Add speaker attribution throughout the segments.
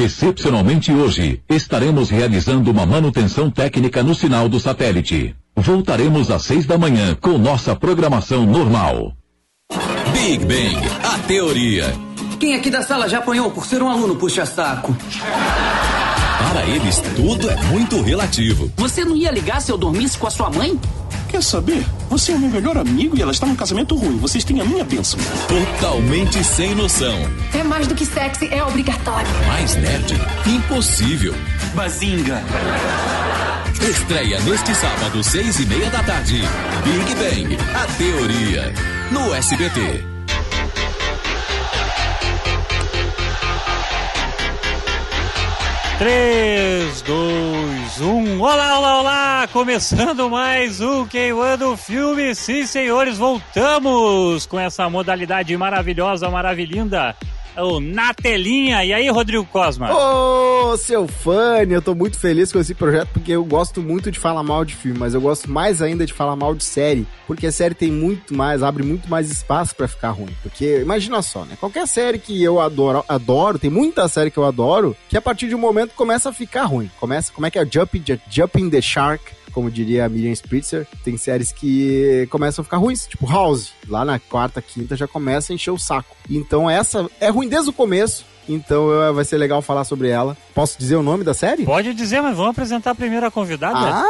Speaker 1: Excepcionalmente hoje, estaremos realizando uma manutenção técnica no sinal do satélite. Voltaremos às seis da manhã com nossa programação normal.
Speaker 2: Big Bang, a teoria.
Speaker 3: Quem aqui da sala já apanhou por ser um aluno puxa-saco?
Speaker 2: Para eles, tudo é muito relativo.
Speaker 3: Você não ia ligar se eu dormisse com a sua mãe?
Speaker 4: Quer saber? Você é o meu melhor amigo e ela está num casamento ruim. Vocês têm a minha bênção.
Speaker 2: Totalmente sem noção.
Speaker 5: É mais do que sexy, é obrigatório.
Speaker 2: Mais nerd? Impossível.
Speaker 3: Bazinga.
Speaker 2: Estreia neste sábado, seis e meia da tarde. Big Bang, a teoria. No SBT.
Speaker 6: 3, 2, 1. Olá, olá, olá! Começando mais um Queimando Filme. Sim, senhores, voltamos com essa modalidade maravilhosa, maravilhinda o Na Telinha. E aí, Rodrigo Cosma?
Speaker 7: Ô, seu fã, eu tô muito feliz com esse projeto porque eu gosto muito de falar mal de filme, mas eu gosto mais ainda de falar mal de série, porque a série tem muito mais, abre muito mais espaço para ficar ruim. Porque imagina só, né? Qualquer série que eu adoro, adoro, tem muita série que eu adoro, que a partir de um momento começa a ficar ruim. Começa, como é que é? Jumping the Shark como diria a Miriam Spritzer, tem séries que começam a ficar ruins, tipo House. Lá na quarta, quinta já começa a encher o saco. Então essa é ruim desde o começo, então vai ser legal falar sobre ela. Posso dizer o nome da série?
Speaker 6: Pode dizer, mas vamos apresentar a primeira convidada.
Speaker 7: Ah,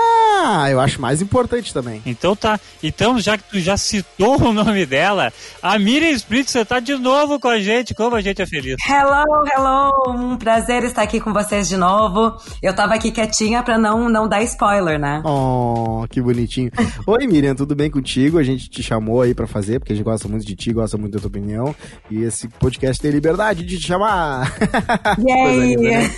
Speaker 7: eu acho mais importante também.
Speaker 6: Então tá. Então, já que tu já citou o nome dela, a Miriam Spritzer tá de novo com a gente. Como a gente é feliz.
Speaker 8: Hello, hello. Um prazer estar aqui com vocês de novo. Eu tava aqui quietinha pra não, não dar spoiler, né?
Speaker 7: Oh, que bonitinho. Oi, Miriam, tudo bem contigo? A gente te chamou aí pra fazer, porque a gente gosta muito de ti, gosta muito da tua opinião. E esse podcast tem liberdade de te chamar.
Speaker 8: Yay! Né?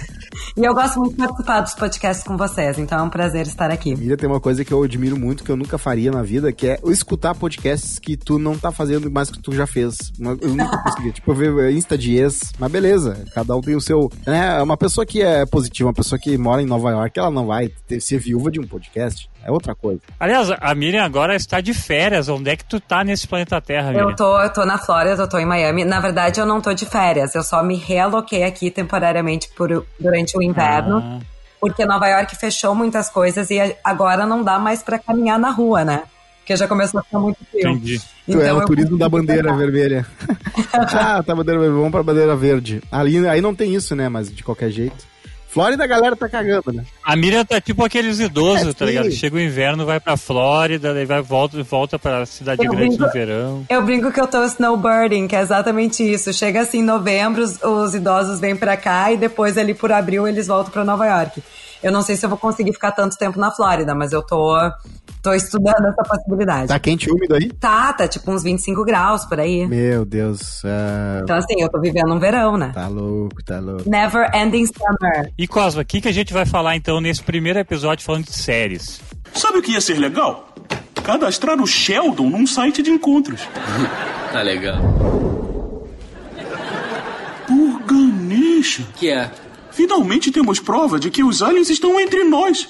Speaker 8: E eu gosto muito de participar dos podcasts com vocês, então é um prazer estar aqui.
Speaker 7: Tem uma coisa que eu admiro muito, que eu nunca faria na vida, que é escutar podcasts que tu não tá fazendo mais que tu já fez. Eu nunca consegui. tipo, ver Insta de ex, mas beleza, cada um tem o seu. Né? Uma pessoa que é positiva, uma pessoa que mora em Nova York, ela não vai ter, ser viúva de um podcast. É outra coisa.
Speaker 6: Aliás, a Miriam agora está de férias. Onde é que tu tá nesse planeta Terra, Miriam?
Speaker 8: Eu tô, eu tô na Flórida, eu tô em Miami. Na verdade, eu não tô de férias. Eu só me realoquei aqui temporariamente por, durante o inverno. Ah. Porque Nova York fechou muitas coisas e agora não dá mais para caminhar na rua, né? Porque já começou a ficar muito frio.
Speaker 7: Entendi. Então, é o turismo da bandeira vermelha. ah, tá bandeira vermelha, vamos pra bandeira verde. Ali, aí não tem isso, né? Mas de qualquer jeito. Flórida a galera tá cagando, né?
Speaker 6: A Miriam tá tipo aqueles idosos, é, tá ligado? Chega o inverno, vai pra Flórida, daí vai volta, volta pra cidade eu grande brinco, no verão.
Speaker 8: Eu brinco que eu tô snowbirding, que é exatamente isso. Chega assim em novembro, os, os idosos vêm pra cá e depois ali por abril eles voltam pra Nova York. Eu não sei se eu vou conseguir ficar tanto tempo na Flórida, mas eu tô, tô estudando essa possibilidade.
Speaker 7: Tá quente e úmido aí?
Speaker 8: Tá, tá tipo uns 25 graus por aí.
Speaker 7: Meu Deus. Uh...
Speaker 8: Então, assim, eu tô vivendo um verão, né?
Speaker 7: Tá louco, tá louco.
Speaker 8: Never ending summer.
Speaker 6: E Cosma, o que, que a gente vai falar então nesse primeiro episódio falando de séries?
Speaker 4: Sabe o que ia ser legal? Cadastrar o Sheldon num site de encontros.
Speaker 3: tá legal.
Speaker 4: Por Ganesha.
Speaker 3: Que é?
Speaker 4: Finalmente temos prova de que os aliens estão entre nós.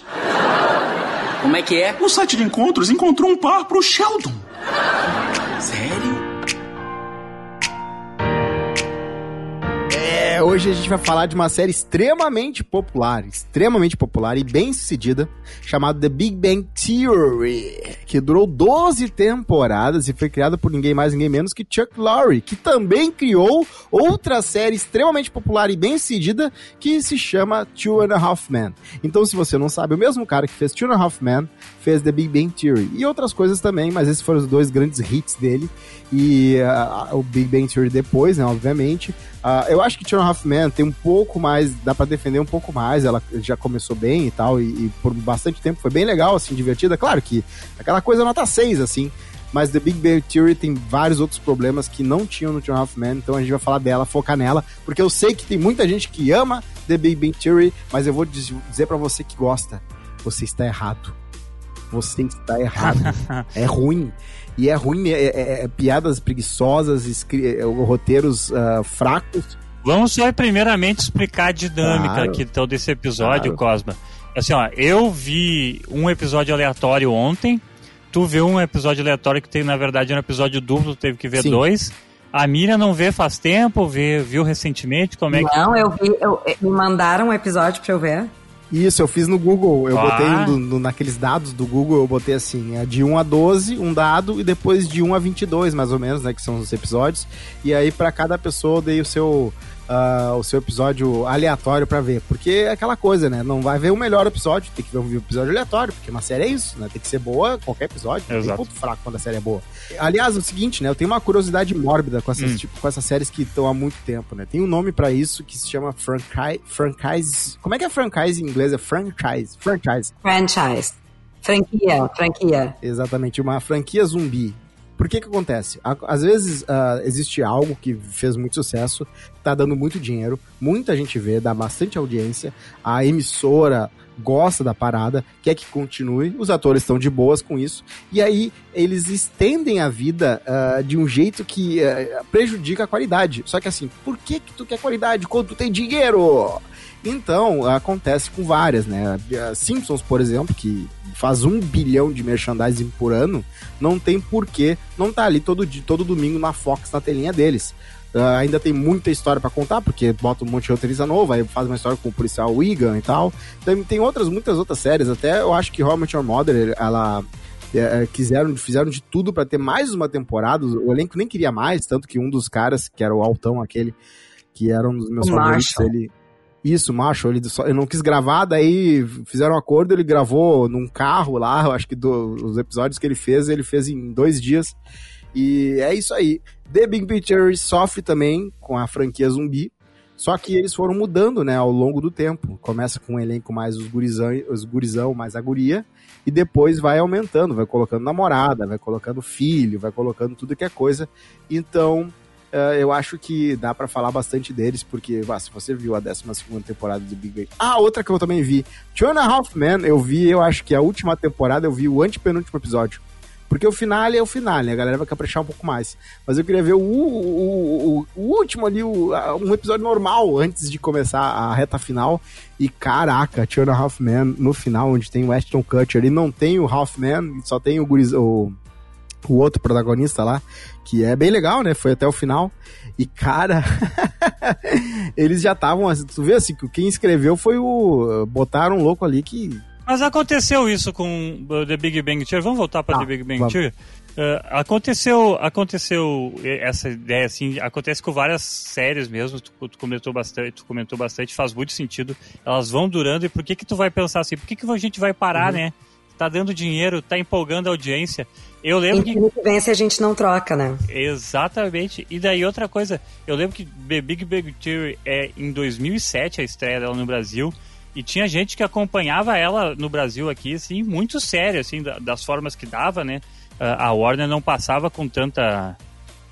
Speaker 3: Como é que é?
Speaker 4: O site de encontros encontrou um par pro Sheldon.
Speaker 3: Sério?
Speaker 7: Hoje a gente vai falar de uma série extremamente popular, extremamente popular e bem sucedida, chamada The Big Bang Theory, que durou 12 temporadas e foi criada por ninguém mais, ninguém menos que Chuck Lorre, que também criou outra série extremamente popular e bem sucedida que se chama Two and a Half Men. Então, se você não sabe, o mesmo cara que fez Two and a Half Men fez The Big Bang Theory e outras coisas também, mas esses foram os dois grandes hits dele e uh, o Big Bang Theory depois, né, obviamente. Uh, eu acho que Half Men tem um pouco mais, dá para defender um pouco mais, ela já começou bem e tal, e, e, por bastante tempo foi bem legal, assim, divertida. Claro que aquela coisa nota 6, assim, mas The Big Bang Theory tem vários outros problemas que não tinham no Half Men, então a gente vai falar dela, focar nela, porque eu sei que tem muita gente que ama The Big Bang Theory, mas eu vou dizer para você que gosta, você está errado. Você está errado. é ruim. E é ruim, é, é, é piadas preguiçosas, é, roteiros uh, fracos.
Speaker 6: Vamos só primeiramente explicar a dinâmica claro. aqui então, desse episódio, claro. Cosma. Assim, ó, eu vi um episódio aleatório ontem. Tu viu um episódio aleatório que tem, na verdade, um episódio duplo, teve que ver Sim. dois. A Miriam não vê faz tempo, vê, viu recentemente como é que.
Speaker 8: Não, eu vi, eu, me mandaram um episódio pra eu ver.
Speaker 7: Isso, eu fiz no Google. Eu
Speaker 6: Ah.
Speaker 7: botei no- no- naqueles dados do Google, eu botei assim, é de 1 a 12, um dado, e depois de 1 a 22, mais ou menos, né? Que são os episódios. E aí, pra cada pessoa, eu dei o seu. Ah, o seu episódio aleatório pra ver. Porque é aquela coisa, né? Não vai ver o melhor episódio, tem que ver um episódio aleatório, porque uma série é isso, né? Tem que ser boa qualquer episódio. Não tem
Speaker 6: Exato.
Speaker 7: ponto fraco quando a série é boa. Aliás, é o seguinte, né? Eu tenho uma curiosidade mórbida com essas,
Speaker 6: Hum.
Speaker 7: tipo, com essas séries que estão há muito tempo, né? Tem um nome pra isso que se chama franchise, franchise. Como é que é franchise em inglês? É franchise. Franchise.
Speaker 8: Franchise. Franquia, franquia.
Speaker 7: Exatamente, uma franquia zumbi. Por que que acontece? Às vezes ah, existe algo que fez muito sucesso, tá dando muito dinheiro, muita gente vê, dá bastante audiência, a emissora gosta da parada, quer que continue, os atores estão de boas com isso, e aí eles estendem a vida ah, de um jeito que ah, prejudica a qualidade. Só que assim, por que que tu quer qualidade quando tu tem dinheiro? Então, acontece com várias, né? Simpsons, por exemplo, que faz um bilhão de merchandising por ano, não tem porquê não tá ali todo, dia, todo domingo na Fox, na telinha deles. Ah, ainda tem muita história pra contar, porque bota um monte de roteirista novo, aí faz uma história com o policial Wigan e tal. Tem, tem outras, muitas outras séries, até eu acho que How I Your Mother, ela é, quiseram, fizeram de tudo pra ter mais uma temporada, o elenco nem queria mais, tanto que um dos caras, que era o Altão aquele, que era um dos meus
Speaker 8: O
Speaker 7: favoritos,
Speaker 8: Marshall.
Speaker 7: ele... Isso, macho, ele só, ele não quis gravar, daí fizeram um acordo, ele gravou num carro lá, eu acho que do- os episódios que ele fez, ele fez em dois dias. E é isso aí. The Big Picture sofre também com a franquia zumbi, só que eles foram mudando, né, ao longo do tempo. Começa com um elenco mais os gurizão, os gurizão mais a guria, e depois vai aumentando, vai colocando namorada, vai colocando filho, vai colocando tudo que é coisa. Então, eh, eu acho que dá pra falar bastante deles, porque, vá, se você viu a 12 temporada de Big Bang. Ah, outra que eu também vi. Two and eu vi, eu acho que a última temporada, eu vi o antepenúltimo episódio. Porque o final é o final? A galera vai caprichar um pouco mais. Mas eu queria ver o, o, o- o último ali, um episódio normal, antes de começar a reta final. E caraca, Two and no final, onde tem o Ashton Kutcher, e não tem o Half só tem o, guriz, o, o outro protagonista lá, que é bem legal, né? Foi até o final. E, cara, eles já estavam, assim, tu vê assim, que quem escreveu foi o... Botaram um louco ali que...
Speaker 6: Mas aconteceu isso com uh, The Big Bang Theory. Vamos voltar para
Speaker 7: Tá,
Speaker 6: The Big Bang
Speaker 7: vamos.
Speaker 6: Theory? Uh, aconteceu, aconteceu essa ideia assim, acontece com várias séries mesmo. Tu, tu comentou bastante, tu comentou bastante, faz muito sentido. Elas vão durando e por que que tu vai pensar assim? Por que que a gente vai parar,
Speaker 7: Uhum.
Speaker 6: né? Tá dando dinheiro, tá empolgando a audiência. Eu lembro que
Speaker 8: Infinito vence a gente não troca, né?
Speaker 6: Exatamente. E daí outra coisa, eu lembro que The Big Bang Theory é em 2007 a estreia dela no Brasil. E tinha gente que acompanhava ela no Brasil aqui, assim, muito sério, assim, da- das formas que dava, né? A Warner não passava com tanta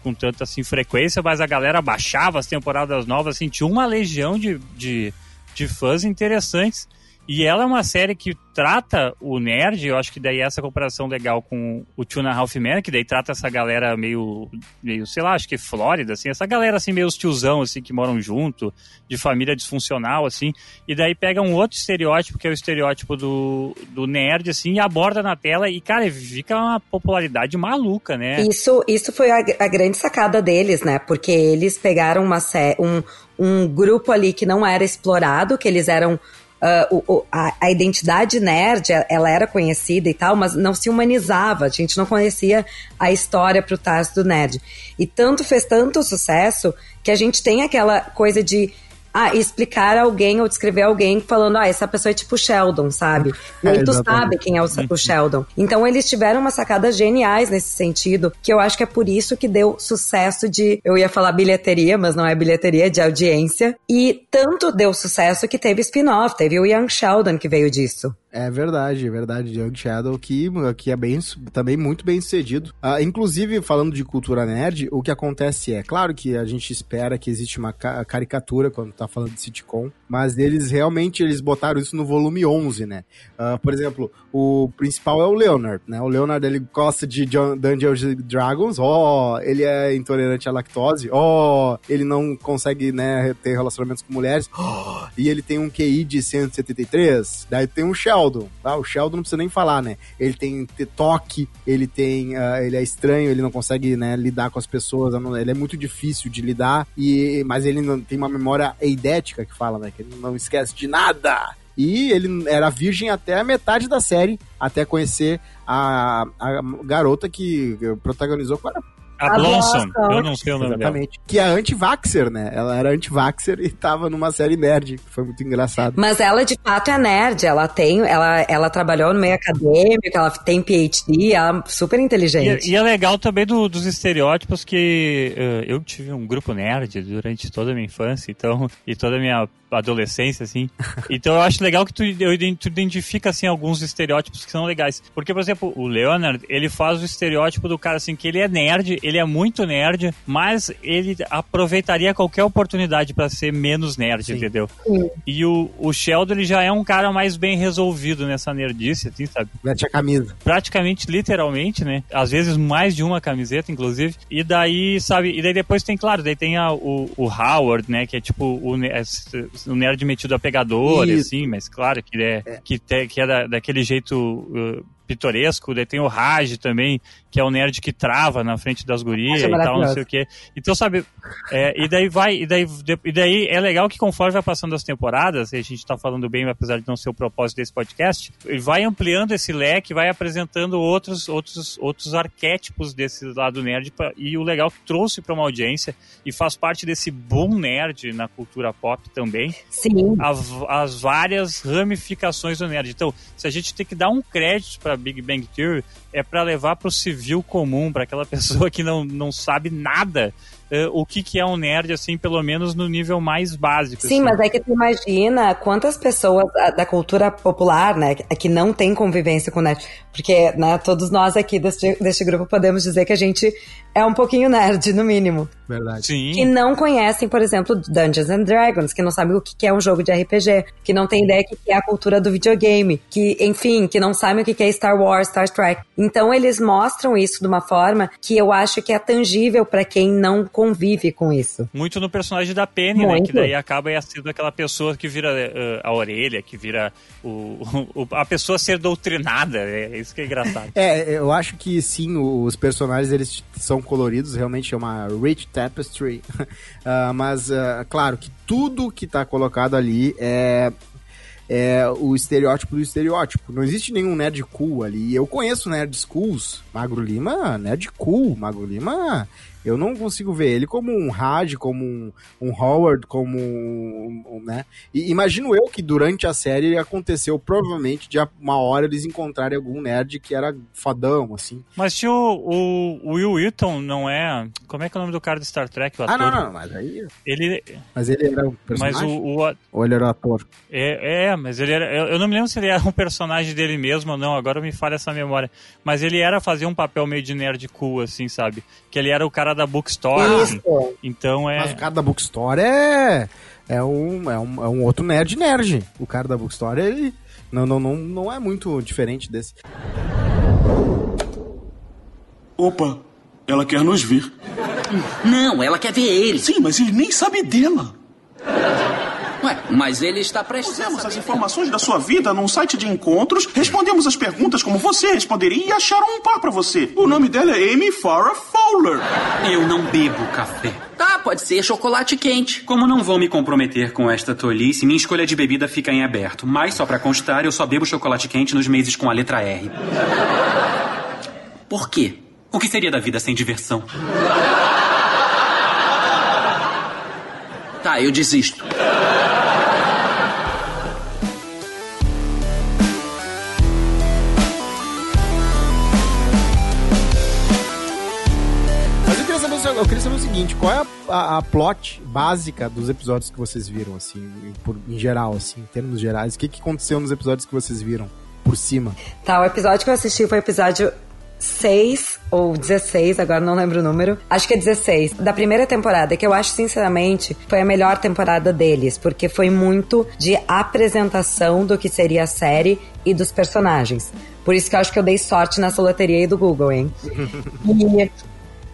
Speaker 6: com tanta assim, frequência, mas a galera baixava as temporadas novas, assim, tinha uma legião de, de, de fãs interessantes. E ela é uma série que trata o nerd, eu acho que daí essa comparação legal com o Two and a Half Men, que daí trata essa galera meio, meio, sei lá, acho que Flórida, assim, essa galera assim, meio os tiozão, assim, que moram junto, de família disfuncional, assim, e daí pega um outro estereótipo, que é o estereótipo do, do nerd, assim, e aborda na tela, e, cara, fica uma popularidade maluca, né?
Speaker 8: Isso, isso foi a, a grande sacada deles, né? Porque eles pegaram uma um, um grupo ali que não era explorado, que eles eram. Ah, o- a, a identidade nerd, ela era conhecida e tal, mas não se humanizava. A gente não conhecia a história pro trás do nerd. E tanto fez tanto sucesso que a gente tem aquela coisa de. Ah, explicar alguém ou descrever alguém falando, ah, essa pessoa é tipo Sheldon, sabe? E aí
Speaker 7: É,
Speaker 8: tu sabe quem é o, o Sheldon. Então eles tiveram umas sacadas geniais nesse sentido, que eu acho que é por isso que deu sucesso de, eu ia falar bilheteria, mas não é bilheteria, de audiência. E tanto deu sucesso que teve spin-off, teve o Young Sheldon que veio disso.
Speaker 7: É verdade, é verdade. Young Shadow que, que é bem, também muito bem sucedido. Ah, inclusive, falando de cultura nerd, o que acontece é, claro que a gente espera que existe uma ca- caricatura quando tá falando de sitcom, mas eles realmente eles botaram isso no volume 11, né? Ah, por exemplo, o principal é o Leonard, né? O Leonard, ele gosta de Dungeons Dragons, ó, ele é intolerante à lactose, ó, ele não consegue, né, ter relacionamentos com mulheres, ó, e ele tem um QI de 173, daí tem Sheldon, Sheldon. Tá? O Sheldon não precisa nem falar, né? Ele tem toque, ele tem. Uh, ele é estranho, ele não consegue né, lidar com as pessoas, ele é muito difícil de lidar, e, mas ele não tem uma memória eidética que fala, né? Ele não esquece de nada. E ele era virgem até a metade da série, até conhecer a, a garota que protagonizou. Qual era
Speaker 6: a Blossom, eu não sei o nome
Speaker 7: Exatamente. Dela. Que é anti-vaxxer, né? Ela era anti-vaxxer e tava numa série nerd, que foi muito engraçado.
Speaker 8: Mas ela, de fato, é nerd. Ela tem, ela, ela trabalhou no meio acadêmico, ela tem PhD, ela é super inteligente.
Speaker 6: E, e é legal também do, dos estereótipos que uh, eu tive um grupo nerd durante toda a minha infância, então, e toda a minha adolescência, assim. Então eu acho legal que tu, eu, tu identifica, assim, alguns estereótipos que são legais. Porque, por exemplo, o Leonard, ele faz o estereótipo do cara, assim, que ele é nerd, ele é muito nerd, mas ele aproveitaria qualquer oportunidade para ser menos nerd, Sim. entendeu? Sim. E o, o Sheldon, ele já é um cara mais bem resolvido nessa nerdice, assim, sabe?
Speaker 7: Mete a camisa.
Speaker 6: Praticamente, literalmente, né? Às vezes mais de uma camiseta, inclusive. E daí, sabe, e daí depois tem, claro, daí tem a, o, o Howard, né? Que é tipo o, o nerd metido a pegador, Isso. assim, mas claro que é, é. Que, te, que é da, daquele jeito uh, pitoresco, daí tem o Raj também, que é o nerd que trava na frente das gurias é e tal, não sei o quê. Então, sabe, é, e daí vai, e daí, e daí é legal que conforme vai passando as temporadas, e a gente tá falando bem, apesar de não ser o propósito desse podcast, ele vai ampliando esse leque, vai apresentando outros, outros, outros arquétipos desse lado nerd, pra, e o legal que trouxe para uma audiência, e faz parte desse boom nerd na cultura pop também,
Speaker 8: Sim.
Speaker 6: A, as várias ramificações do nerd. Então, se a gente tem que dar um crédito para Big Bang Theory é para levar para o civil comum, para aquela pessoa que não, não sabe nada uh, o que, que é um nerd, assim, pelo menos no nível mais básico.
Speaker 8: Sim,
Speaker 6: assim.
Speaker 8: mas é que tu imagina quantas pessoas da cultura popular, né, que não tem convivência com nerd, porque, né, todos nós aqui deste, deste grupo podemos dizer que a gente é um pouquinho nerd, no mínimo.
Speaker 7: Verdade.
Speaker 6: Sim.
Speaker 8: Que não conhecem, por exemplo, Dungeons and Dragons, que não sabem o que é um jogo de RPG, que não tem ideia do que é a cultura do videogame, que, enfim, que não sabem o que é Star Wars, Star Trek. Então eles mostram isso de uma forma que eu acho que é tangível para quem não convive com isso.
Speaker 6: Muito no personagem da Penny, Muito. né? Que daí acaba sendo aquela pessoa que vira uh, a orelha, que vira o, o, a pessoa ser doutrinada. É isso que é engraçado.
Speaker 7: é, eu acho que sim, os personagens eles são coloridos, realmente é uma rich tapestry. uh, mas, uh, claro que tudo que está colocado ali é é o estereótipo do estereótipo. Não existe nenhum nerd cool ali. Eu conheço nerd schools. Magro Lima, nerd cool. Magro Lima eu não consigo ver ele como um Raj, como um, um Howard, como um, um, né? E imagino eu que durante a série aconteceu provavelmente de uma hora eles encontrarem algum nerd que era fodão, assim.
Speaker 6: Mas tinha o, o Will Wheaton, não é? Como é que é o nome do cara do Star Trek, o
Speaker 7: ator? Ah, não, não, mas aí...
Speaker 6: Ele...
Speaker 7: Mas ele era um personagem?
Speaker 6: Mas o, o...
Speaker 7: Ou ele era o ator?
Speaker 6: É, é, mas ele era... Eu, eu, não me lembro se ele era um personagem dele mesmo ou não, agora me falha essa memória. Mas ele era fazer um papel meio de nerd cool, assim, sabe? Que ele era o cara da Bookstore. Isso. Então é.
Speaker 7: Mas o cara da Bookstore é. É um, é, um, é um outro nerd nerd. O cara da Bookstore, ele. Não, não, não, não é muito diferente desse.
Speaker 4: Opa, ela quer nos ver.
Speaker 3: Não, ela quer ver ele.
Speaker 4: Sim, mas ele nem sabe dela.
Speaker 3: Ué, mas ele está prestes
Speaker 4: Pusemos as informações da sua vida num site de encontros, respondemos as perguntas como você responderia e acharam um par para você. O nome dela é Amy Farrah Fowler.
Speaker 3: Eu não bebo café. Tá, pode ser chocolate quente. Como não vou me comprometer com esta tolice, minha escolha de bebida fica em aberto. Mas, só para constar, eu só bebo chocolate quente nos meses com a letra R. Por quê? O que seria da vida sem diversão? Tá, eu desisto.
Speaker 7: Queria saber o seguinte, qual é a, a, a, plot básica dos episódios que vocês viram, assim, por, em geral, assim, em termos gerais? O que, que aconteceu nos episódios que vocês viram, por cima?
Speaker 8: Tá, o episódio que eu assisti foi o episódio 6 ou 16, agora não lembro o número. Acho que é 16, da primeira temporada, que eu acho, sinceramente, foi a melhor temporada deles, porque foi muito de apresentação do que seria a série e dos personagens. Por isso que eu acho que eu dei sorte nessa loteria aí do Google, hein? e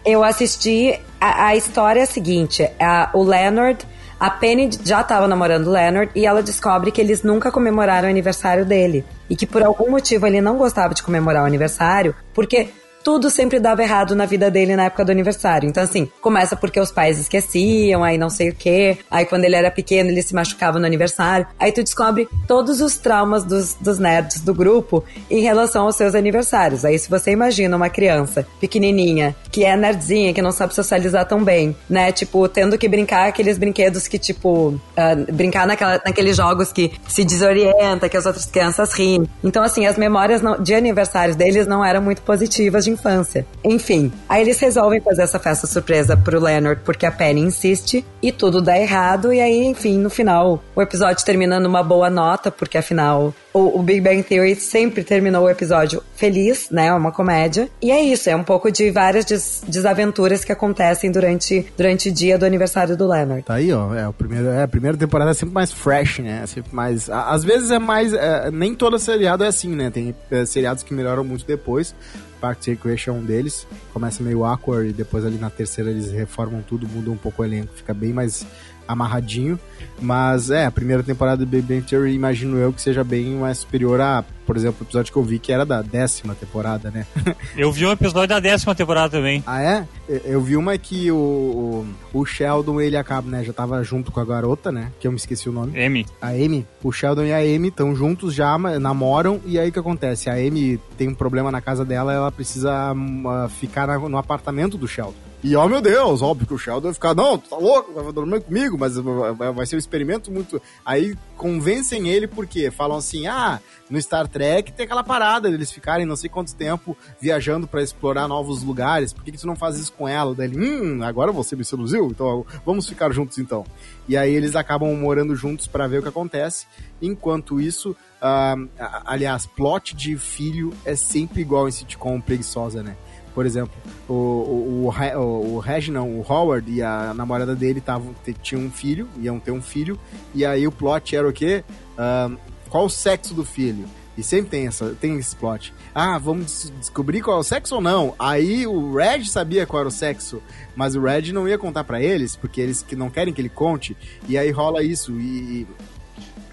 Speaker 8: eu assisti. A, história é a seguinte: a, o Leonard A Penny já estava namorando o Leonard e ela descobre que eles nunca comemoraram o aniversário dele. E que por algum motivo ele não gostava de comemorar o aniversário, porque tudo sempre dava errado na vida dele na época do aniversário. Então, assim, começa porque os pais esqueciam, aí não sei o quê. Aí, quando ele era pequeno, ele se machucava no aniversário. Aí, tu descobre todos os traumas dos, dos nerds do grupo em relação aos seus aniversários. Aí, se você imagina uma criança pequenininha, que é nerdzinha, que não sabe socializar tão bem, né? Tipo, tendo que brincar aqueles brinquedos que, tipo, uh, brincar naquela, naqueles jogos que se desorienta, que as outras crianças riem. Então, assim, as memórias não, de aniversários deles não eram muito positivas de infância. Enfim, aí eles resolvem fazer essa festa surpresa pro Leonard porque a Penny insiste e tudo dá errado. E aí, enfim, no final, o episódio termina numa boa nota, porque afinal o, Big Bang Theory sempre terminou o episódio feliz, né? É uma comédia. E é isso, é um pouco de várias des desaventuras que acontecem durante, durante o dia do aniversário do Leonard.
Speaker 7: Tá aí, ó. É, o primeiro, é, a primeira temporada é sempre mais fresh, né? É sempre mais. Às vezes é mais. É, nem todo seriado é assim, né? Tem é, seriados que melhoram muito depois. Parks Recreation é um deles. Começa meio awkward e depois ali na terceira eles reformam tudo, mudam um pouco o elenco, fica bem mais amarradinho. Mas é, a primeira temporada do Big Bang Theory, imagino eu que seja bem mais superior a, por exemplo, o episódio que eu vi que era da décima temporada, né?
Speaker 6: eu vi um episódio da décima temporada também.
Speaker 7: Ah, é? Eu vi uma que o, o, o Sheldon, ele acaba, né? Já tava junto com a garota, né? Que eu me esqueci o nome.
Speaker 6: Amy.
Speaker 7: A Amy. O Sheldon e a Amy estão juntos já, namoram. E aí o que acontece? A Amy tem um problema na casa dela, ela precisa uh, ficar no apartamento do Sheldon. E, ó, oh, meu Deus, óbvio que o Sheldon vai ficar, não, tu tá louco, vai dormir comigo, mas vai ser um experimento muito. Aí convencem ele porque falam assim: ah, no Star Trek tem aquela parada deles ficarem não sei quanto tempo viajando para explorar novos lugares, por que, que tu não faz isso com ela? Daí ele, hum, agora você me seduziu, então vamos ficar juntos então. E aí eles acabam morando juntos para ver o que acontece. Enquanto isso, uh, aliás, plot de filho é sempre igual em sitcom preguiçosa, né? Por exemplo, o, o, o, o Reginald, o Howard e a namorada dele tavam, tinham um filho, iam ter um filho, e aí o plot era o quê? Uh, qual o sexo do filho? E sempre tem, essa, tem esse plot. Ah, vamos descobrir qual é o sexo ou não. Aí o Red sabia qual era o sexo, mas o Red não ia contar para eles, porque eles que não querem que ele conte. E aí rola isso. E,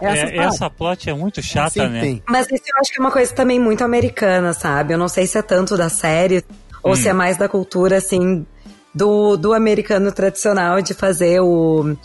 Speaker 6: essa, é, essa plot é muito chata, assim, né? Tem.
Speaker 8: Mas isso eu acho que é uma coisa também muito americana, sabe? Eu não sei se é tanto da série ou hum. se é mais da cultura, assim, do, do americano tradicional de fazer o.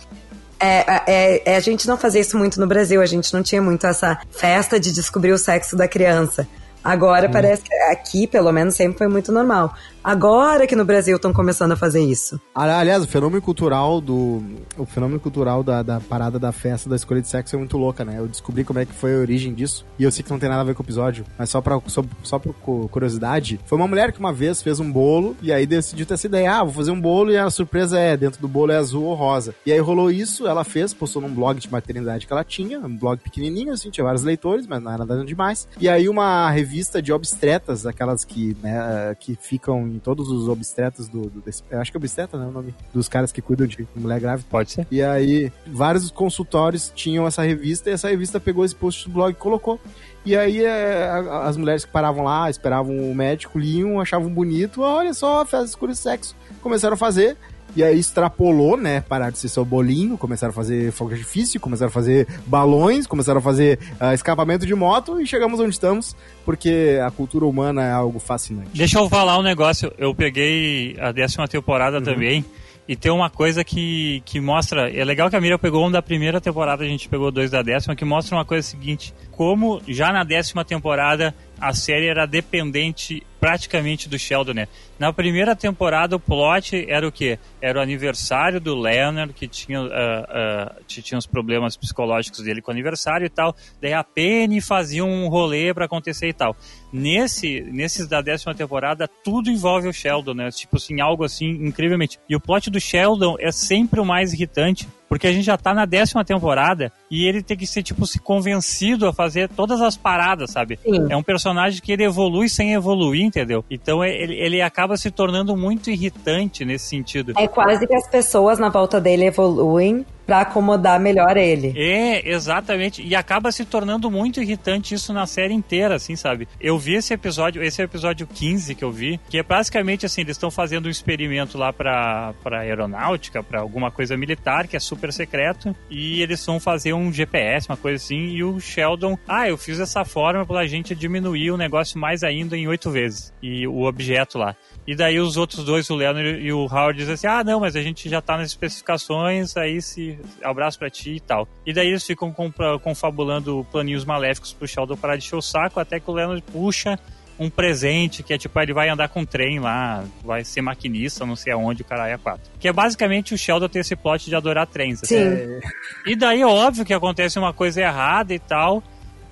Speaker 8: É, é, é, a gente não fazia isso muito no Brasil, a gente não tinha muito essa festa de descobrir o sexo da criança. Agora hum. parece que aqui, pelo menos, sempre foi muito normal. Agora que no Brasil estão começando a fazer isso.
Speaker 7: Aliás, o fenômeno cultural do. O fenômeno cultural da, da, parada da festa da escolha de sexo é muito louca, né? Eu descobri como é que foi a origem disso. E eu sei que não tem nada a ver com o episódio, mas só pra, só, só por curiosidade. Foi uma mulher que uma vez fez um bolo e aí decidiu ter essa ideia. Ah, vou fazer um bolo e a surpresa é, dentro do bolo é azul ou rosa. E aí rolou isso, ela fez, postou num blog de maternidade que ela tinha, um blog pequenininho, assim, tinha vários leitores, mas não era nada demais. E aí uma revista de obstetras, aquelas que, né, que ficam em todos os obstetras do. do desse, acho que é obstetra, né? O nome dos caras que cuidam de mulher grávida.
Speaker 6: Pode ser.
Speaker 7: E aí, vários consultórios tinham essa revista e essa revista pegou esse post do blog e colocou. E aí é, as mulheres que paravam lá, esperavam o médico, liam, achavam bonito, olha só, festa escura de sexo. Começaram a fazer. E aí extrapolou, né? Parar de ser só bolinho, começaram a fazer fogo de artifício, começaram a fazer balões, começaram a fazer uh, escapamento de moto e chegamos onde estamos, porque a cultura humana é algo fascinante.
Speaker 6: Deixa eu falar um negócio, eu peguei a décima temporada uhum. também. E tem uma coisa que, que mostra. É legal que a Miriam pegou um da primeira temporada, a gente pegou dois da décima, que mostra uma coisa seguinte: como já na décima temporada a série era dependente praticamente do Sheldon, né? Na primeira temporada o plot era o quê? Era o aniversário do Leonard, que tinha, uh, uh, tinha os problemas psicológicos dele com o aniversário e tal. Daí a Penny fazia um rolê para acontecer e tal. Nesse, nesses da décima temporada, tudo envolve o Sheldon, né? Tipo assim, algo assim, incrivelmente. E o plot do Sheldon é sempre o mais irritante, porque a gente já tá na décima temporada e ele tem que ser, tipo, se convencido a fazer todas as paradas, sabe? Sim. É um personagem que ele evolui sem evoluir, entendeu? Então é, ele, ele acaba se tornando muito irritante nesse sentido.
Speaker 8: É quase que as pessoas na volta dele evoluem para acomodar melhor ele.
Speaker 6: É, exatamente. E acaba se tornando muito irritante isso na série inteira, assim, sabe? Eu vi esse episódio, esse é o episódio 15 que eu vi, que é basicamente assim, eles estão fazendo um experimento lá pra, pra aeronáutica, pra alguma coisa militar, que é super secreto, e eles vão fazer um GPS, uma coisa assim, e o Sheldon, ah, eu fiz essa forma pra gente diminuir o negócio mais ainda em oito vezes, e o objeto lá. E daí os outros dois, o Leonard e o Howard, dizem assim: ah, não, mas a gente já tá nas especificações, aí se abraço pra ti e tal. E daí eles ficam confabulando planinhos maléficos pro Sheldon parar de encher o saco, até que o Leonard puxa um presente que é tipo, ele vai andar com um trem lá, vai ser maquinista, não sei aonde, o caralho é quatro. Que é basicamente o Sheldon ter esse plot de adorar trens.
Speaker 8: Sim.
Speaker 6: Assim. E daí óbvio que acontece uma coisa errada e tal.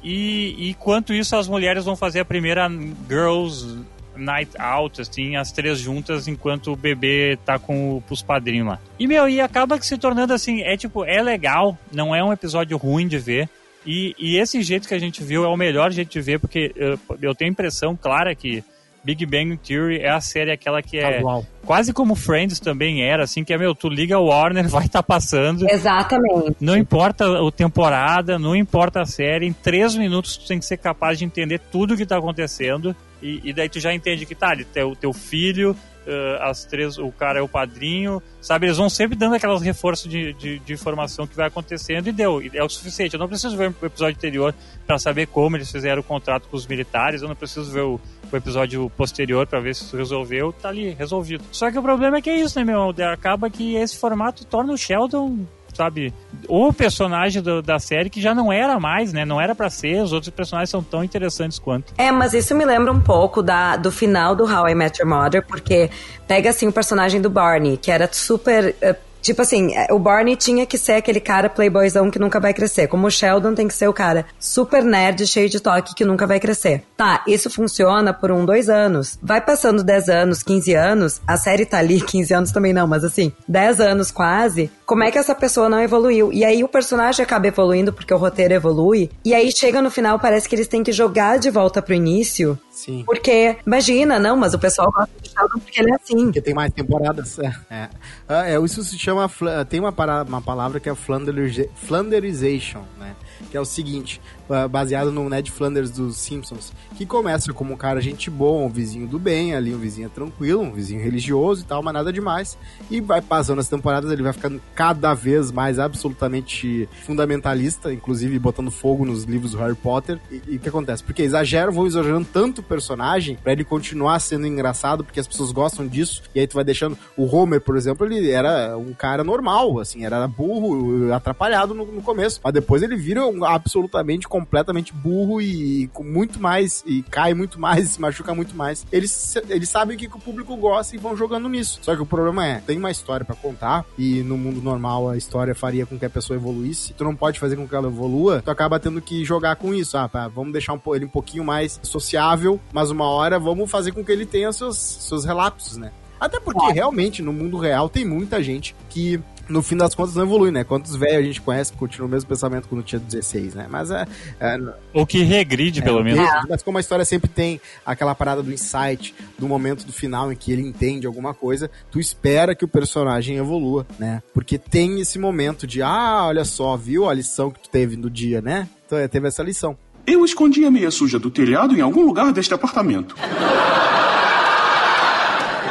Speaker 6: E enquanto isso, as mulheres vão fazer a primeira Girls night out, assim, as três juntas, enquanto o bebê tá com os padrinhos lá. E, meu, e acaba se tornando assim, é tipo, é legal, não é um episódio ruim de ver. E, e esse jeito que a gente viu é o melhor jeito de ver, porque eu, eu tenho a impressão clara que Big Bang Theory é a série aquela que é
Speaker 7: Atual.
Speaker 6: quase como Friends também era, assim, que é, meu, tu liga o Warner, vai estar tá passando.
Speaker 8: Exatamente.
Speaker 6: Não importa a temporada, não importa a série, em três minutos tu tem que ser capaz de entender tudo o que tá acontecendo. E, e, daí tu já entende que tá, teu, teu filho, uh, as três, o cara é o padrinho, sabe? Eles vão sempre dando aquelas reforços de, de, de, informação que vai acontecendo e deu. É o suficiente. Eu não preciso ver o episódio anterior para saber como eles fizeram o contrato com os militares, eu não preciso ver o, o episódio posterior para ver se isso resolveu, tá ali, resolvido. Só que o problema é que é isso, né, meu? Acaba que esse formato torna o Sheldon sabe, o personagem do, da série que já não era mais, né? Não era para ser, os outros personagens são tão interessantes quanto.
Speaker 8: É, mas isso me lembra um pouco da, do final do How I Met Your Mother, porque pega assim o personagem do Barney, que era super uh, Tipo assim, é, o Barney tinha que ser aquele cara playboyzão que nunca vai crescer. Como o Sheldon tem que ser o cara super nerd, cheio de toque, que nunca vai crescer. Tá, isso funciona por um, dois anos. Vai passando 10 anos, 15 anos, a série tá ali, 15 anos também não, mas assim, 10 anos quase, como é que essa pessoa não evoluiu? E aí o personagem acaba evoluindo porque o roteiro evolui, e aí chega no final, parece que eles têm que jogar de volta pro início
Speaker 7: Sim.
Speaker 8: Porque, imagina, não, mas o pessoal gosta de Sheldon porque ele é assim.
Speaker 7: Porque tem mais temporadas. É. é. Ah, é isso se chama. Tem uma, uma palavra que é Flanderization, né? Que é o seguinte: baseado no Ned Flanders dos Simpsons, que começa como um cara gente boa, um vizinho do bem, ali um vizinho tranquilo, um vizinho religioso e tal, mas nada demais. E vai passando as temporadas, ele vai ficando cada vez mais absolutamente fundamentalista, inclusive botando fogo nos livros do Harry Potter. E, e o que acontece? Porque exageram, vão exagerando tanto o personagem para ele continuar sendo engraçado, porque as pessoas gostam disso, e aí tu vai deixando. O Homer, por exemplo, ele era um cara normal, assim, era burro, atrapalhado no, no começo, mas depois ele vira um absolutamente completamente burro e com muito mais, e cai muito mais, se machuca muito mais. Eles, eles sabem o que, que o público gosta e vão jogando nisso. Só que o problema é, tem uma história para contar, e no mundo normal a história faria com que a pessoa evoluísse. Tu não pode fazer com que ela evolua, tu acaba tendo que jogar com isso. Ah, tá, vamos deixar um, ele um pouquinho mais sociável, mas uma hora vamos fazer com que ele tenha seus, seus relapsos, né? Até porque realmente no mundo real tem muita gente que no fim das contas não evolui, né? Quantos velhos a gente conhece que continua o mesmo pensamento quando tinha 16, né? Mas é. é
Speaker 6: Ou que regride, é, pelo menos.
Speaker 7: Mas como a história sempre tem aquela parada do insight, do momento do final em que ele entende alguma coisa, tu espera que o personagem evolua, né? Porque tem esse momento de, ah, olha só, viu a lição que tu teve no dia, né? Então é, teve essa lição.
Speaker 4: Eu escondi a meia suja do telhado em algum lugar deste apartamento.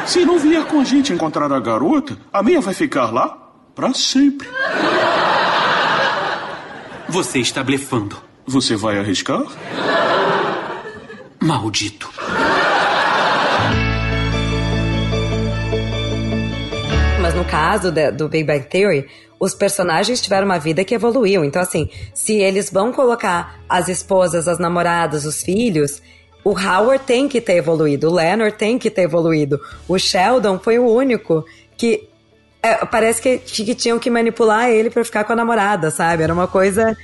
Speaker 4: Se não vier com a gente encontrar a garota, a meia vai ficar lá para sempre.
Speaker 3: Você está blefando.
Speaker 4: Você vai arriscar?
Speaker 3: Maldito.
Speaker 8: Mas no caso do Big Bang Theory, os personagens tiveram uma vida que evoluiu. Então, assim, se eles vão colocar as esposas, as namoradas, os filhos, o Howard tem que ter evoluído, o Leonard tem que ter evoluído. O Sheldon foi o único que é, parece que, que tinham que manipular ele para ficar com a namorada, sabe? Era uma coisa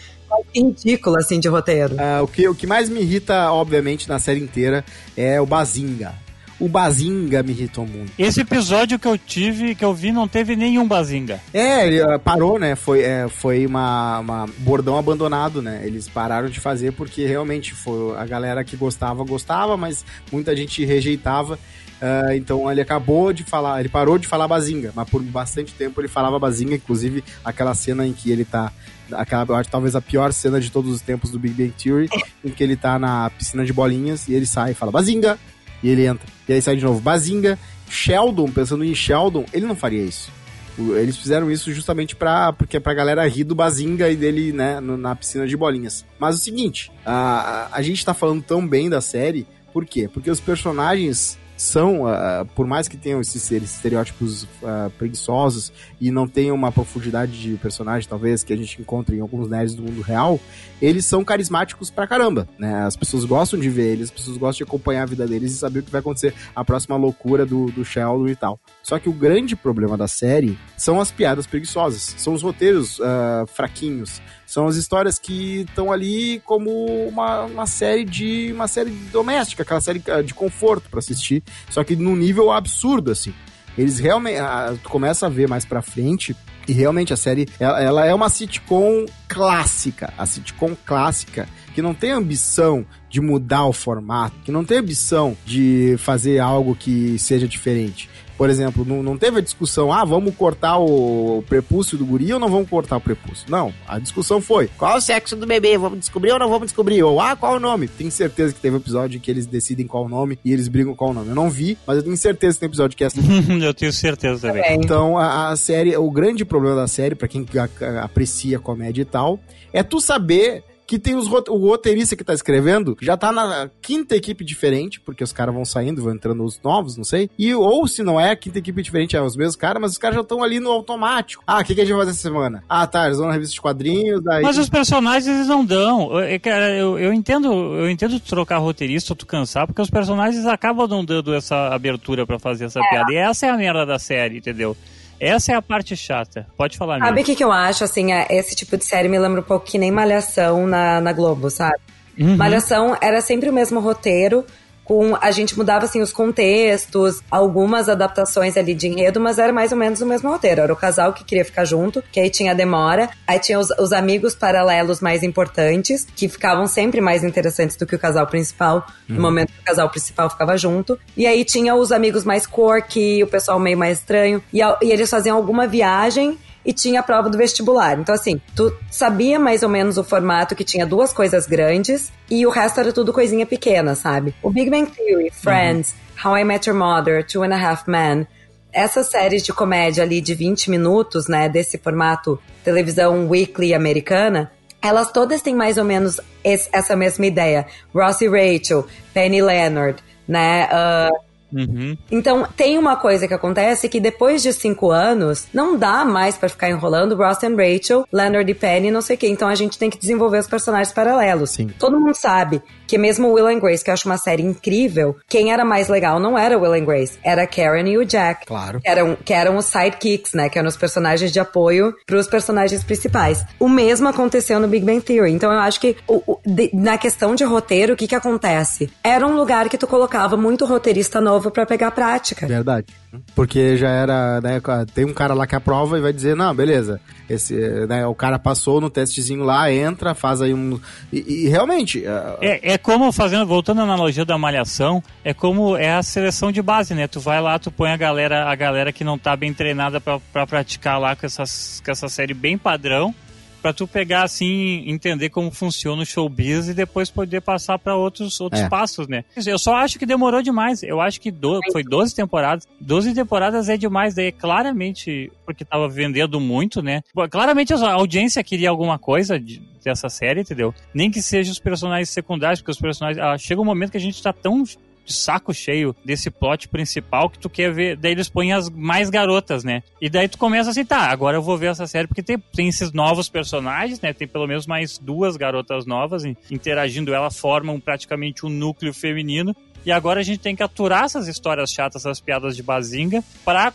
Speaker 8: ridícula, assim, de roteiro.
Speaker 7: É, o, que, o que mais me irrita, obviamente, na série inteira é o Bazinga. O Bazinga me irritou muito.
Speaker 6: Esse episódio que eu tive, que eu vi, não teve nenhum Bazinga.
Speaker 7: É, ele uh, parou, né? Foi, é, foi uma, uma bordão abandonado, né? Eles pararam de fazer porque realmente foi a galera que gostava, gostava, mas muita gente rejeitava. Uh, então ele acabou de falar, ele parou de falar Bazinga, mas por bastante tempo ele falava Bazinga, inclusive aquela cena em que ele tá. Aquela, eu acho talvez a pior cena de todos os tempos do Big Bang Theory, em que ele tá na piscina de bolinhas e ele sai e fala Bazinga! E ele entra. E aí sai de novo Bazinga. Sheldon, pensando em Sheldon, ele não faria isso. Eles fizeram isso justamente pra, porque é pra galera rir do Bazinga e dele, né, na piscina de bolinhas. Mas o seguinte, a, a gente tá falando tão bem da série, por quê? Porque os personagens são, uh, por mais que tenham esses, esses estereótipos uh, preguiçosos e não tenham uma profundidade de personagem, talvez, que a gente encontra em alguns nerds do mundo real, eles são carismáticos pra caramba, né? As pessoas gostam de ver eles, as pessoas gostam de acompanhar a vida deles e saber o que vai acontecer, a próxima loucura do, do Sheldon e tal. Só que o grande problema da série são as piadas preguiçosas, são os roteiros uh, fraquinhos, são as histórias que estão ali como uma, uma série de uma série doméstica, aquela série ah, de conforto para assistir, só que num nível absurdo assim. Eles realmente ah, tu começa a ver mais para frente e realmente a série ela, ela é uma sitcom clássica, a sitcom clássica que não tem ambição de mudar o formato, que não tem ambição de fazer algo que seja diferente. Por exemplo, não, não teve a discussão, ah, vamos cortar o prepúcio do guri ou não vamos cortar o prepúcio? Não, a discussão foi, qual o sexo do bebê? Vamos descobrir ou não vamos descobrir? Ou, ah, qual é o nome? Tenho certeza que teve um episódio que eles decidem qual o nome e eles brigam qual o nome. Eu não vi, mas eu tenho certeza que tem episódio que é assim.
Speaker 6: eu tenho certeza também.
Speaker 7: Então, a, a série, o grande problema da série, para quem a, a, aprecia comédia e tal, é tu saber que tem os, o roteirista que tá escrevendo, já tá na quinta equipe diferente, porque os caras vão saindo, vão entrando os novos, não sei. E ou se não é a quinta equipe diferente, é os mesmos caras, mas os caras já estão ali no automático. Ah, o que, que a gente vai fazer essa semana? Ah, tá, eles vão na revista de quadrinhos, daí...
Speaker 6: Mas os personagens eles não dão. Eu, cara, eu, eu entendo, eu entendo trocar roteirista ou tu cansar, porque os personagens acabam não dando essa abertura para fazer essa é. piada. E essa é a merda da série, entendeu? Essa é a parte chata. Pode falar,
Speaker 8: Sabe o que, que eu acho? Assim, é, esse tipo de série me lembra um pouco que nem Malhação na, na Globo, sabe? Uhum. Malhação era sempre o mesmo roteiro, com a gente mudava assim os contextos, algumas adaptações ali de enredo, mas era mais ou menos o mesmo roteiro. Era o casal que queria ficar junto, que aí tinha a demora, aí tinha os, os amigos paralelos mais importantes, que ficavam sempre mais interessantes do que o casal principal, no uhum. momento que o casal principal ficava junto. E aí tinha os amigos mais quirky, o pessoal meio mais estranho, e, e eles faziam alguma viagem e tinha a prova do vestibular. Então, assim, tu sabia mais ou menos o formato que tinha duas coisas grandes e o resto era tudo coisinha pequena, sabe? O Big Bang Theory, Friends, uhum. How I Met Your Mother, Two and a Half Men, essas séries de comédia ali de 20 minutos, né, desse formato televisão weekly americana, elas todas têm mais ou menos esse, essa mesma ideia. Ross e Rachel, Penny Leonard, né, uh,
Speaker 6: Uhum.
Speaker 8: Então, tem uma coisa que acontece que depois de cinco anos, não dá mais para ficar enrolando Ross and Rachel, Leonard e Penny, não sei o quê. Então, a gente tem que desenvolver os personagens paralelos.
Speaker 7: Sim.
Speaker 8: Todo mundo sabe que mesmo Will and Grace, que eu acho uma série incrível, quem era mais legal não era Will and Grace, era Karen e o Jack.
Speaker 7: Claro.
Speaker 8: Que eram, que eram os sidekicks, né? Que eram os personagens de apoio pros personagens principais. O mesmo aconteceu no Big Bang Theory. Então eu acho que o, o, de, na questão de roteiro, o que que acontece? Era um lugar que tu colocava muito roteirista novo para pegar prática.
Speaker 7: Verdade. Porque já era, né, tem um cara lá que aprova e vai dizer, não, beleza, esse, né, o cara passou no testezinho lá, entra, faz aí um... E, e realmente...
Speaker 6: Uh... É, é como, fazendo, voltando à analogia da malhação, é como é a seleção de base, né? Tu vai lá, tu põe a galera, a galera que não tá bem treinada para praticar lá com, essas, com essa série bem padrão, para tu pegar assim, entender como funciona o showbiz e depois poder passar para outros outros é. passos, né? Eu só acho que demorou demais. Eu acho que do, foi 12 temporadas. 12 temporadas é demais, daí claramente porque tava vendendo muito, né? Claramente a audiência queria alguma coisa de, dessa série, entendeu? Nem que seja os personagens secundários, porque os personagens, ah, chega um momento que a gente tá tão de saco cheio desse plot principal que tu quer ver. Daí eles põem as mais garotas, né? E daí tu começa assim, tá, agora eu vou ver essa série porque tem, tem esses novos personagens, né? Tem pelo menos mais duas garotas novas interagindo, elas formam praticamente um núcleo feminino. E agora a gente tem que aturar essas histórias chatas, essas piadas de bazinga, para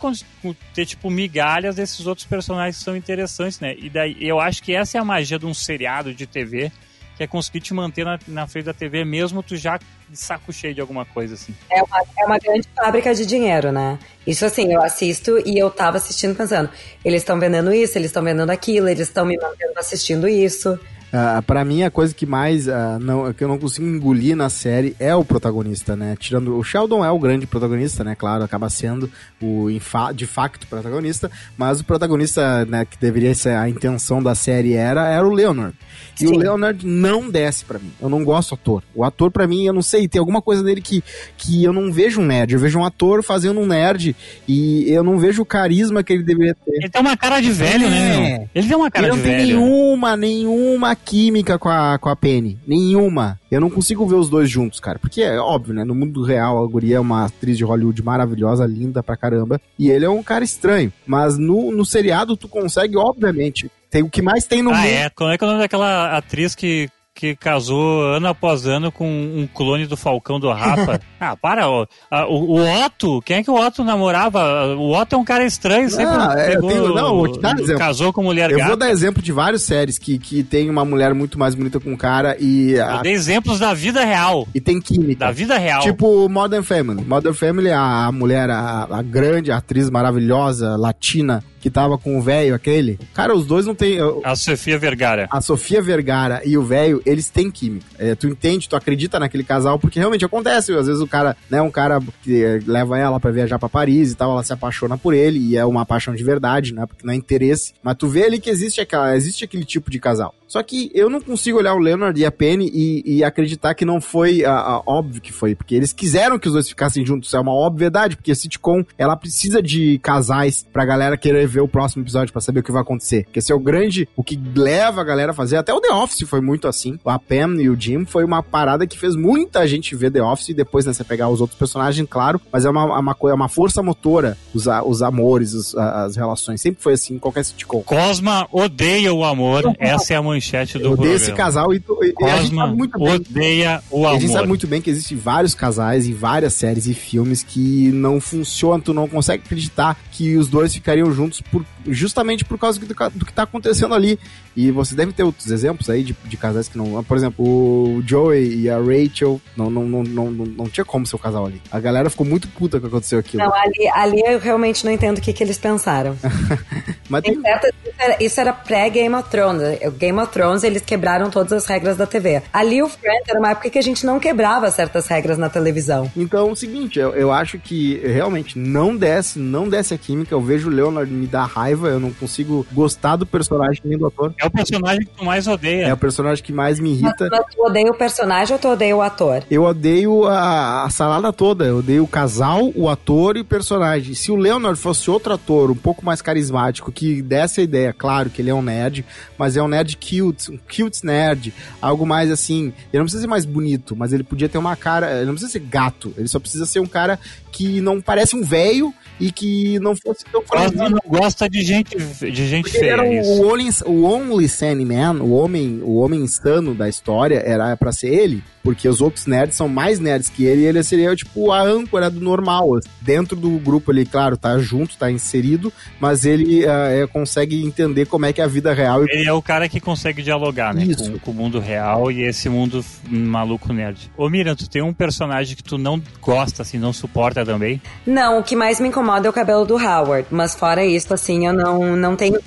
Speaker 6: ter, tipo, migalhas desses outros personagens que são interessantes, né? E daí eu acho que essa é a magia de um seriado de TV que é conseguir te manter na, na frente da TV, mesmo tu já de saco cheio de alguma coisa, assim.
Speaker 8: É uma, é uma grande fábrica de dinheiro, né? Isso assim, eu assisto e eu tava assistindo pensando, eles estão vendendo isso, eles estão vendendo aquilo, eles estão me mantendo assistindo isso.
Speaker 7: Uh, para mim, a coisa que mais uh, não, que eu não consigo engolir na série é o protagonista, né? Tirando o Sheldon é o grande protagonista, né? Claro, acaba sendo o de facto protagonista, mas o protagonista, né, que deveria ser a intenção da série era era o Leonard. E Sim. o Leonard não desce para mim. Eu não gosto do ator. O ator para mim, eu não sei, tem alguma coisa dele que que eu não vejo um nerd. Eu vejo um ator fazendo um nerd e eu não vejo o carisma que ele deveria ter.
Speaker 6: Ele tem uma cara de velho, né, é. né? Meu? Ele tem uma cara
Speaker 7: ele
Speaker 6: de velho.
Speaker 7: Não tem nenhuma, nenhuma química com a, com a Penny. Nenhuma. Eu não consigo ver os dois juntos, cara. Porque é óbvio, né? No mundo real, a Guria é uma atriz de Hollywood maravilhosa, linda pra caramba. E ele é um cara estranho. Mas no, no seriado, tu consegue, obviamente. Tem o que mais tem no
Speaker 6: ah,
Speaker 7: mundo. Ah,
Speaker 6: é? Como é que é o nome daquela atriz que que casou ano após ano com um clone do Falcão do Rapa. ah, para, ó. O, o, Otto, quem é que o Otto namorava? O Otto é um cara estranho, sempre não, é, pegou, tenho, não, vou te dar exemplo. casou com mulher
Speaker 7: Eu
Speaker 6: gata.
Speaker 7: vou dar exemplo de várias séries que, que tem uma mulher muito mais bonita com um cara e...
Speaker 6: A... Eu dei exemplos da vida real.
Speaker 7: E tem química.
Speaker 6: Da vida real.
Speaker 7: Tipo Modern Family. Modern Family, a mulher, a, a grande atriz maravilhosa, latina, que tava com o velho aquele. Cara, os dois não tem.
Speaker 6: A Sofia Vergara.
Speaker 7: A Sofia Vergara e o velho, eles têm química. É, tu entende, tu acredita naquele casal, porque realmente acontece. Às vezes o cara, né, um cara que leva ela para viajar para Paris e tal, ela se apaixona por ele, e é uma paixão de verdade, né? Porque não é interesse. Mas tu vê ali que existe, aquela, existe aquele tipo de casal. Só que eu não consigo olhar o Leonard e a Penny e, e acreditar que não foi a, a, óbvio que foi, porque eles quiseram que os dois ficassem juntos. É uma obviedade, porque a sitcom ela precisa de casais pra galera querer ver o próximo episódio para saber o que vai acontecer. Porque esse é o grande, o que leva a galera a fazer. Até o The Office foi muito assim. A Pam e o Jim foi uma parada que fez muita gente ver The Office e depois, né, você pegar os outros personagens, claro, mas é uma, uma, é uma força motora os, os amores, os, as relações. Sempre foi assim em qualquer sitcom.
Speaker 6: Cosma odeia o amor, essa é a manchete do
Speaker 7: Odeia esse casal e, e
Speaker 6: Cosma a gente sabe muito bem. odeia o amor.
Speaker 7: A gente sabe muito bem que existem vários casais e várias séries e filmes que não funcionam, tu não consegue acreditar que os dois ficariam juntos por, justamente por causa do, do que tá acontecendo ali. E você deve ter outros exemplos aí de, de casais que não. Por exemplo, o Joey e a Rachel não, não, não, não, não, não tinha como ser o casal ali. A galera ficou muito puta que aconteceu aquilo.
Speaker 8: Não, ali, ali eu realmente não entendo o que, que eles pensaram. Mas tem... certo, isso era, isso era pré-Game of Thrones. O Game of Thrones, eles quebraram todas as regras da TV. Ali o Friends era uma época que a gente não quebrava certas regras na televisão.
Speaker 7: Então é o seguinte, eu, eu acho que realmente não desce, não desce a química. Eu vejo o Leonard me dar raiva, eu não consigo gostar do personagem nem do ator.
Speaker 6: É o personagem que tu mais odeia.
Speaker 7: É o personagem que mais me irrita.
Speaker 8: Mas, mas tu odeia o personagem ou tu odeia o ator?
Speaker 7: Eu odeio a, a salada toda. Eu odeio o casal, o ator e o personagem. Se o Leonard fosse outro ator, um pouco mais carismático, que desse a ideia, claro que ele é um nerd, mas é um nerd cute, um cute nerd, algo mais assim. Ele não precisa ser mais bonito, mas ele podia ter uma cara. Ele não precisa ser gato, ele só precisa ser um cara que não parece um velho e que não fosse tão
Speaker 6: franzino. não gosta de gente, de gente feia.
Speaker 7: Era o, o, only, o only Man, o homem, o homem insano da história, era para ser ele porque os outros nerds são mais nerds que ele e ele seria tipo a âncora do normal. Dentro do grupo ele, claro, tá junto, tá inserido, mas ele uh, é, consegue entender como é que é a vida real.
Speaker 6: Ele é o cara que consegue dialogar, né? Com, com, o mundo real e esse mundo maluco nerd. Ô Miriam, tu tem um personagem que tu não gosta, assim, não suporta também?
Speaker 8: Não, o que mais me incomoda é o cabelo do Howard, mas fora isso, assim, eu não, não tenho.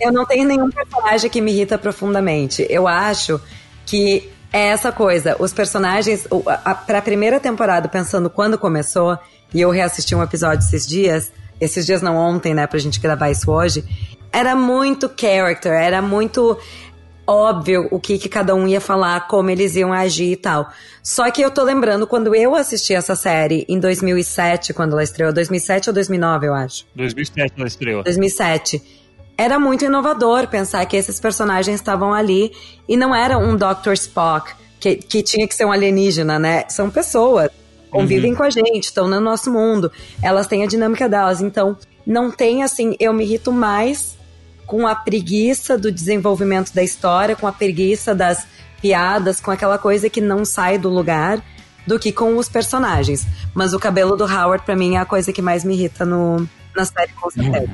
Speaker 8: Eu não tenho nenhum personagem que me irrita profundamente. Eu acho que é essa coisa. Os personagens, a, pra primeira temporada, pensando quando começou, e eu reassisti um episódio esses dias, esses dias não ontem, né, pra gente gravar isso hoje, era muito character, era muito óbvio o que, que cada um ia falar, como eles iam agir e tal. Só que eu tô lembrando, quando eu assisti essa série em 2007, quando ela estreou, 2007 ou 2009, eu acho.
Speaker 6: 2007 ela estreou.
Speaker 8: 2007 era muito inovador pensar que esses personagens estavam ali e não era um Dr. Spock que, que tinha que ser um alienígena, né? São pessoas, convivem uhum. com a gente, estão no nosso mundo, elas têm a dinâmica delas. Então, não tem assim, eu me irrito mais com a preguiça do desenvolvimento da história, com a preguiça das piadas, com aquela coisa que não sai do lugar, do que com os personagens. Mas o cabelo do Howard, para mim, é a coisa que mais me irrita no, na série, com certeza.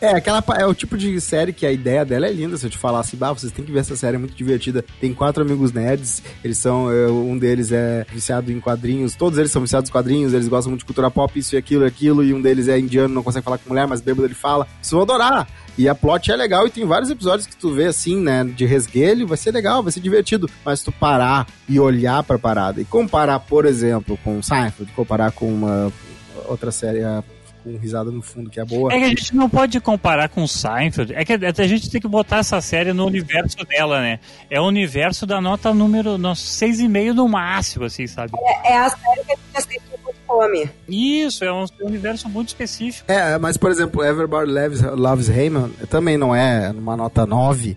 Speaker 7: É, aquela, é o tipo de série que a ideia dela é linda. Se eu te falar assim, bah, vocês têm que ver essa série, é muito divertida. Tem quatro amigos nerds, eles são, é, um deles é viciado em quadrinhos, todos eles são viciados em quadrinhos, eles gostam muito de cultura pop, isso e aquilo e aquilo, e um deles é indiano, não consegue falar com mulher, mas bêbado ele fala. Vocês vão adorar. E a plot é legal e tem vários episódios que tu vê assim, né, de resguelho, vai ser legal, vai ser divertido. Mas tu parar e olhar pra parada e comparar, por exemplo, com Seinfeld, comparar com uma outra série com risada no fundo que é boa.
Speaker 6: É que a gente não pode comparar com Seinfeld. É que a gente tem que botar essa série no universo dela, né? É o universo da nota número no, 6,5 no máximo, assim, sabe?
Speaker 8: É, é a série que a gente assiste com fome.
Speaker 6: Isso, é um universo muito específico.
Speaker 7: É, mas por exemplo, Everybody Loves, Loves Raymond também não é numa nota 9,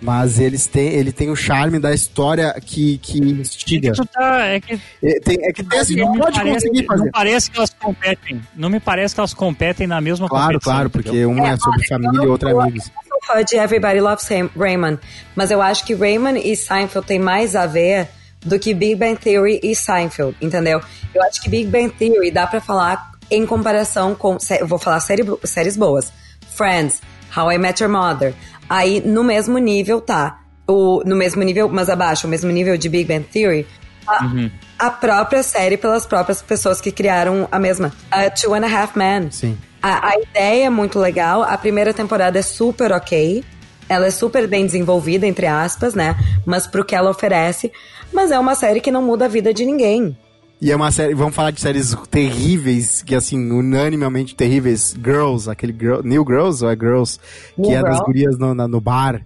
Speaker 7: mas eles têm, ele tem o charme da história que, que instiga.
Speaker 6: Tu tá, é que
Speaker 7: É, tem, é que tem assim,
Speaker 6: não, me
Speaker 7: pode
Speaker 6: parece,
Speaker 7: conseguir fazer.
Speaker 6: não parece que elas competem. Não me parece que elas competem na mesma
Speaker 7: Claro,
Speaker 6: competição.
Speaker 7: claro, porque uma é sobre família e outra é amigos.
Speaker 8: Eu sou fã de Everybody Loves Ray- Raymond, mas eu acho que Raymond e Seinfeld têm mais a ver do que Big Bang Theory e Seinfeld, entendeu? Eu acho que Big Bang Theory dá pra falar em comparação com, eu vou falar série, séries boas, Friends, How I Met Your Mother. Aí no mesmo nível tá, o, no mesmo nível, mas abaixo, o mesmo nível de Big Bang Theory, a, a própria série pelas próprias pessoas que criaram a mesma, a Two and a Half Men.
Speaker 7: Sim.
Speaker 8: A, a ideia é muito legal, a primeira temporada é super ok. Ela é super bem desenvolvida, entre aspas, né? Mas pro que ela oferece. Mas é uma série que não muda a vida de ninguém.
Speaker 7: E é uma série, vamos falar de séries terríveis, que assim, unanimemente terríveis. Girls, aquele girl, New Girls ou é Girls? Que
Speaker 8: New
Speaker 7: é das
Speaker 8: Girl.
Speaker 7: gurias no, na- no bar.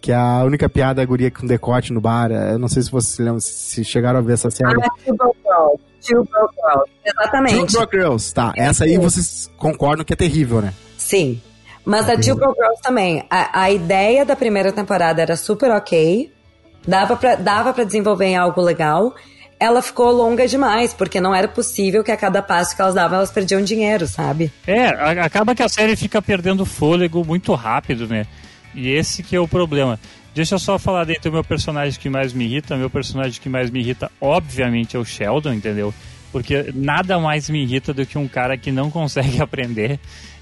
Speaker 7: Que é a única piada é a guria com decote no bar. Eu não sei se vocês lembram, se chegaram a ver essa série.
Speaker 8: Ah, Two Broke Girls. Two Broke Girls.
Speaker 7: Two
Speaker 8: Exatamente.
Speaker 7: Broke Girls, tá. Essa aí vocês concordam que é terrível, né?
Speaker 8: Sim. Mas a Two Broke Girls também. A, a ideia da primeira temporada era super ok. Dava pra, dava pra desenvolver em algo legal. Ela ficou longa demais, porque não era possível que a cada passo que elas davam, elas perdiam dinheiro, sabe?
Speaker 6: É, acaba que a série fica perdendo fôlego muito rápido, né? E esse que é o problema. Deixa eu só falar dentro do meu personagem que mais me irrita. Meu personagem que mais me irrita, obviamente, é o Sheldon, entendeu? Porque nada mais me irrita do que um cara que não consegue aprender.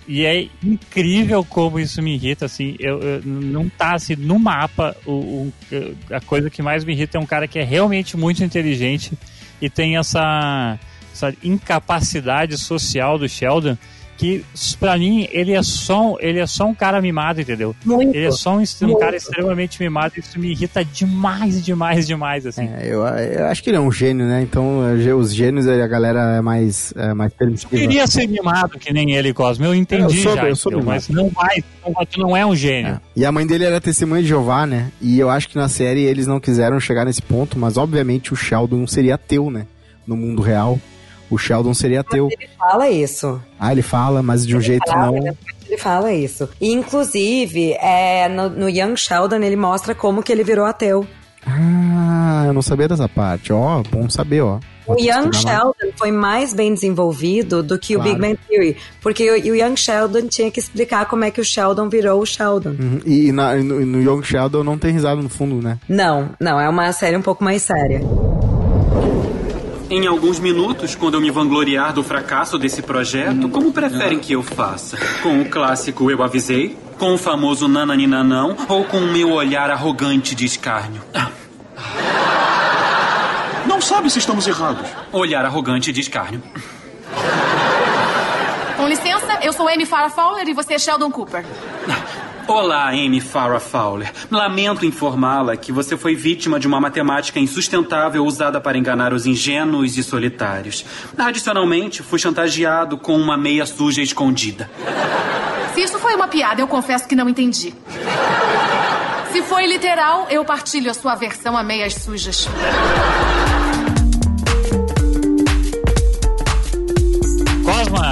Speaker 6: E é incrível como isso me irrita, assim. Eu, eu- não tá assim no mapa. O, o- a coisa que mais me irrita é um cara que é realmente muito inteligente e tem essa, essa incapacidade social do Sheldon que pra mim ele é só ele é só um cara mimado, entendeu?
Speaker 8: Muito.
Speaker 6: Ele é só um, um cara extremamente mimado e isso me irrita demais, demais, demais, assim.
Speaker 7: É, eu, eu acho que ele é um gênio, né? Então, os gênios, a galera é mais, é mais
Speaker 6: Eu
Speaker 7: permissiva.
Speaker 6: queria ser mimado que nem ele, Cosmo. Eu entendi
Speaker 7: Eu sou-
Speaker 6: já,
Speaker 7: eu sou
Speaker 6: entendeu? mas não vai, não- tu não é um gênio.
Speaker 7: É. E a mãe dele era testemunha de Jeová, né? E eu acho que na série eles não quiseram chegar nesse ponto, mas obviamente o Sheldon seria ateu, né? No mundo real. O Sheldon seria ateu.
Speaker 8: Ele fala isso.
Speaker 7: Ah, ele fala, mas de um jeito
Speaker 8: fala,
Speaker 7: não.
Speaker 8: né? Ele fala isso. E, inclusive, é, no, no Young Sheldon, ele mostra como que ele virou ateu.
Speaker 7: Ah, eu não sabia dessa parte. Ó, bom saber, ó.
Speaker 8: O
Speaker 7: Vou
Speaker 8: Young. Sheldon foi mais bem desenvolvido do que o
Speaker 7: Claro.
Speaker 8: Big Bang Theory. Porque o, o Young Sheldon tinha que explicar como é que o Sheldon virou o Sheldon.
Speaker 7: Uhum. E, e na- no, no Young Sheldon não tem risada no fundo, né?
Speaker 8: Não, não, é uma série um pouco mais séria.
Speaker 3: Em alguns minutos, quando eu me vangloriar do fracasso desse projeto, como preferem que eu faça? Com o clássico Eu Avisei? Com o famoso Nananina Não? Ou com o meu olhar arrogante de escárnio?
Speaker 4: Não sabe se estamos errados.
Speaker 3: olhar arrogante de escárnio.
Speaker 5: Com licença, eu sou Amy Farrah Fowler e você é Sheldon Cooper.
Speaker 3: Olá, Amy Farrah Fowler. Lamento informá-la que você foi vítima de uma matemática insustentável usada para enganar os ingênuos e solitários. Adicionalmente, fui chantageado com uma meia suja escondida.
Speaker 5: Se isso foi uma piada, eu confesso que não entendi. Se foi literal, eu partilho a sua versão a meias sujas.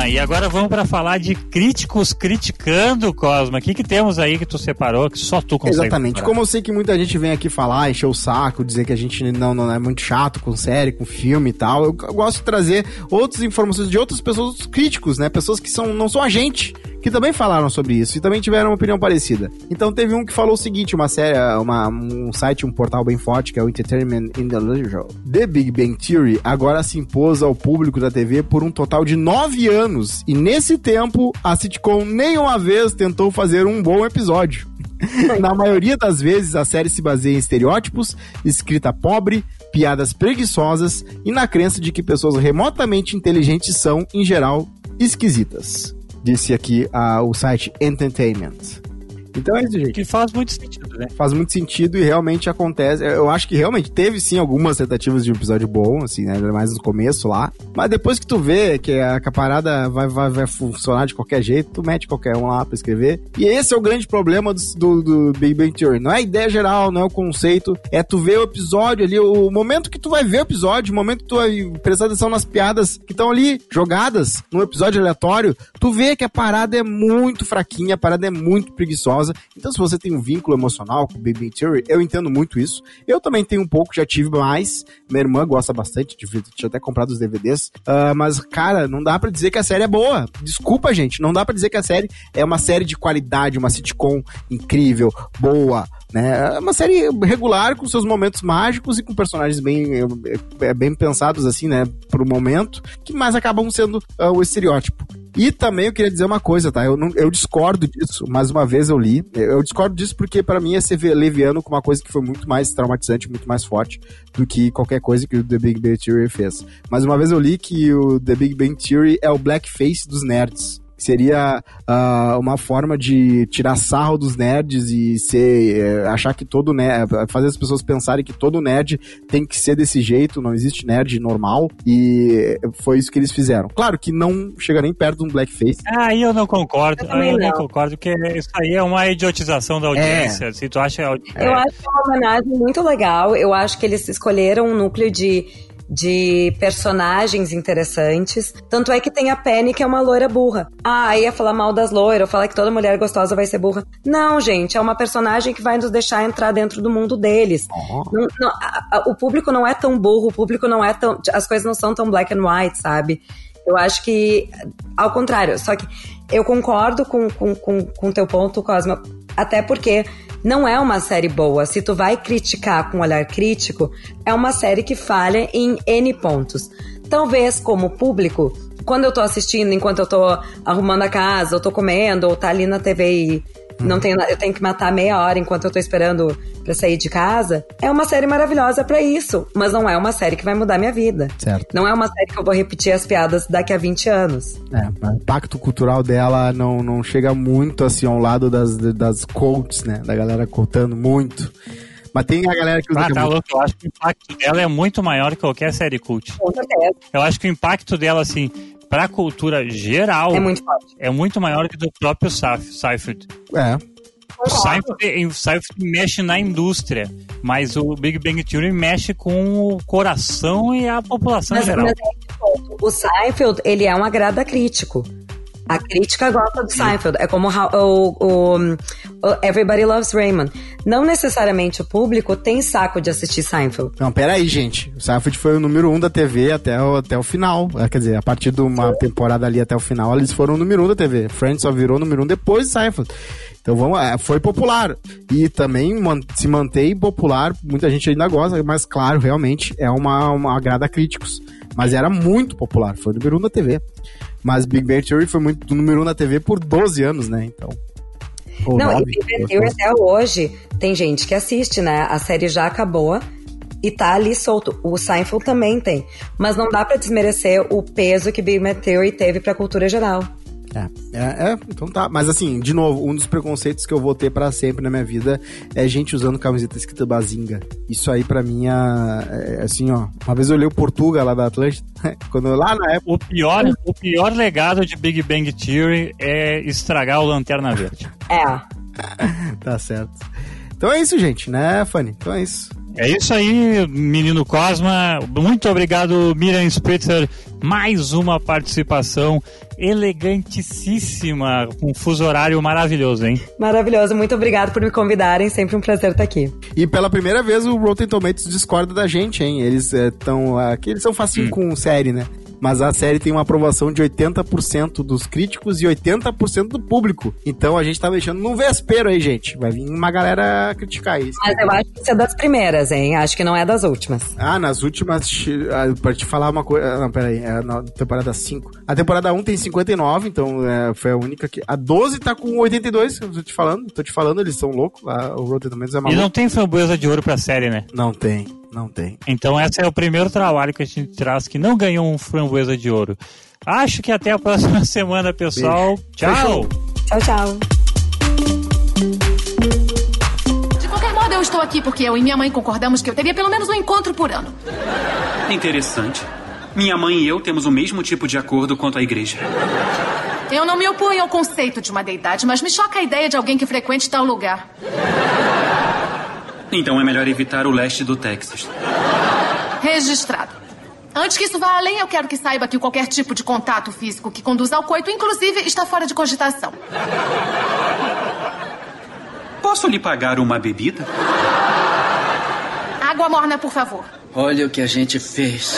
Speaker 6: Cosma, e agora vamos pra falar de críticos criticando, Cosma. O que, que temos aí que tu separou que só tu consegue
Speaker 7: Exatamente. Como eu sei que muita gente vem aqui falar, encher o saco, dizer que a gente não, não é muito chato com série, com filme e tal, eu gosto de trazer outras informações de outras pessoas, outros críticos, né? Pessoas que são, não são a gente, que também falaram sobre isso e também tiveram uma opinião parecida. Então teve um que falou o seguinte, uma série, uma, um site, um portal bem forte, que é o Entertainment Intellectual. The Big Bang Theory agora se impôs ao público da TV por um total de nove anos. E nesse tempo, a sitcom nenhuma vez tentou fazer um bom episódio. Na maioria das vezes, a série se baseia em estereótipos, escrita pobre, piadas preguiçosas e na crença de que pessoas remotamente inteligentes são, em geral, esquisitas. Disse aqui uh, o site Entertainment. Então é isso, gente.
Speaker 6: Que faz muito sentido, né?
Speaker 7: Faz muito sentido e realmente acontece. Eu acho que realmente teve sim algumas tentativas de um episódio bom, assim, né? Mais no começo lá. Mas depois que tu vê que a, que a parada vai, vai, vai funcionar de qualquer jeito, tu mete qualquer um lá pra escrever. E esse é o grande problema do, do, do Big Bang Theory. Não é a ideia geral, não é o conceito. É tu ver o episódio ali, o momento que tu vai ver o episódio, o momento que tu vai prestar atenção nas piadas que estão ali jogadas num episódio aleatório, tu vê que a parada é muito fraquinha, a parada é muito preguiçosa então, se você tem um vínculo emocional com Big Theory, eu entendo muito isso. Eu também tenho um pouco, já tive mais. Minha irmã gosta bastante, tinha até comprado os DVDs. Uh, mas, cara, não dá para dizer que a série é boa. Desculpa, gente. Não dá para dizer que a série é uma série de qualidade, uma sitcom incrível, boa. Né? É uma série regular, com seus momentos mágicos e com personagens bem, é, é, bem pensados, assim, né, pro momento, que mais acabam sendo uh, o estereótipo. E também eu queria dizer uma coisa, tá? Eu, não, eu discordo disso, mais uma vez eu li. Eu discordo disso porque para mim é ser leviano com uma coisa que foi muito mais traumatizante, muito mais forte do que qualquer coisa que o The Big Bang Theory fez. Mais uma vez eu li que o The Big Bang Theory é o blackface dos nerds seria uh, uma forma de tirar sarro dos nerds e ser, uh, achar que todo nerd, fazer as pessoas pensarem que todo nerd tem que ser desse jeito, não existe nerd normal, e foi isso que eles fizeram. Claro que não chega nem perto de um blackface.
Speaker 6: Ah, aí eu não concordo, eu, eu não. concordo, que isso aí é uma idiotização da audiência, é. se tu acha...
Speaker 8: É. Eu acho que é uma homenagem muito legal, eu acho que eles escolheram um núcleo de de personagens interessantes. Tanto é que tem a Penny, que é uma loira burra. Ah, ia falar mal das loiras, ou falar que toda mulher gostosa vai ser burra. Não, gente, é uma personagem que vai nos deixar entrar dentro do mundo deles. Oh. Não, não, a, a, o público não é tão burro, o público não é tão. As coisas não são tão black and white, sabe? Eu acho que, ao contrário, só que eu concordo com o com, com, com teu ponto, Cosma, até porque não é uma série boa. Se tu vai criticar com olhar crítico, é uma série que falha em N pontos. Talvez como público, quando eu tô assistindo, enquanto eu tô arrumando a casa, ou tô comendo, ou tá ali na TV e não tenho, eu tenho que matar meia hora enquanto eu tô esperando para sair de casa. É uma série maravilhosa para isso, mas não é uma série que vai mudar minha vida.
Speaker 7: Certo.
Speaker 8: Não é uma série que eu vou repetir as piadas daqui a 20 anos.
Speaker 7: É, o impacto cultural dela não, não chega muito assim ao lado das, das quotes, né? Da galera contando muito. Mas tem a galera que usa.
Speaker 6: Ah, tá louco. Eu acho que o impacto dela é muito maior que qualquer série cult. Com certeza. Eu acho que o impacto dela, assim, pra cultura geral.
Speaker 8: É muito forte.
Speaker 6: É muito maior que do próprio Seifert.
Speaker 7: É.
Speaker 6: O Seinfeld, o Seinfeld mexe na indústria, mas o Big Bang Theory mexe com o coração e a população mas, geral. Mas,
Speaker 8: é o Seinfeld, ele é um agrada crítico. A crítica gosta do Seinfeld. É como o, o, o, Everybody Loves Raymond. Não necessariamente o público tem saco de assistir Seinfeld.
Speaker 7: Não, peraí, gente. O Seinfeld foi o número um da TV até o, até o final. É, quer dizer, a partir de uma temporada ali até o final, eles foram o número um da TV. Friends só virou número um depois de Seinfeld. Então vamos, é, foi popular. E também se mantém popular, muita gente ainda gosta, mas claro, realmente é uma, uma agrada a críticos. Mas era muito popular, foi o número um da TV. Mas Big Bang Theory foi muito número um na TV por 12 anos, né? Então.
Speaker 8: Não, e Big Bang Theory até hoje tem gente que assiste, né? A série já acabou e tá ali solto. O Seinfeld também tem. Mas não dá para desmerecer o peso que Big Bang Theory teve pra cultura geral.
Speaker 7: É, é, é, então tá. Mas assim, de novo, um dos preconceitos que eu vou ter para sempre na minha vida é gente usando camiseta escrita Bazinga. Isso aí para mim é, é, assim, ó. Uma vez eu olhei o Portuga lá da Atlântica, quando eu, lá na época.
Speaker 6: O pior, o pior legado de Big Bang Theory é estragar o Lanterna Verde.
Speaker 8: É.
Speaker 7: tá certo. Então é isso, gente, né, Fanny? Então é isso.
Speaker 6: É isso aí, menino Cosma. Muito obrigado, Miriam Spritzer. Mais uma participação elegantíssima, com um fuso horário maravilhoso, hein?
Speaker 8: Maravilhoso. Muito obrigado por me convidarem. Sempre um prazer estar aqui.
Speaker 7: E pela primeira vez o Rotten Tomatoes discorda da gente, hein? Eles estão. Eh, aqui eles são facinho hum. com série, né? Mas a série tem uma aprovação de 80% dos críticos e 80% do público. Então a gente tá mexendo num vespeiro aí, gente. Vai vir uma galera criticar isso.
Speaker 8: Mas eu acho que isso é das primeiras, hein? Acho que não é das últimas.
Speaker 7: Ah, nas últimas. ah, Pra te falar uma coisa. Não, peraí. É na temporada 5. A temporada 1 tem 59, então é, foi a única que. A 12 tá com 82, eu tô te falando. Tô te falando, eles são loucos. lá, o Rotten Tomatoes é
Speaker 6: E
Speaker 7: maluco.
Speaker 6: não tem framboesa de ouro pra série, né?
Speaker 7: Não tem, não tem.
Speaker 6: Então esse é o primeiro trabalho que a gente traz que não ganhou um framboesa de ouro. Acho que até a próxima semana, pessoal. Tchau!
Speaker 7: Fechou.
Speaker 8: Tchau, tchau.
Speaker 5: De qualquer modo, eu estou aqui porque eu e minha mãe concordamos que eu teria pelo menos um encontro por ano.
Speaker 3: Interessante. Minha mãe e eu temos o mesmo tipo de acordo quanto a igreja.
Speaker 5: Eu não me oponho ao conceito de uma deidade, mas me choca a ideia de alguém que frequente tal lugar.
Speaker 3: Então é melhor evitar o leste do Texas.
Speaker 5: Registrado. Antes que isso vá além, eu quero que saiba que qualquer tipo de contato físico que conduza ao coito, inclusive, está fora de cogitação.
Speaker 3: Posso lhe pagar uma bebida?
Speaker 5: Água morna, por favor.
Speaker 9: Olha o que a gente fez.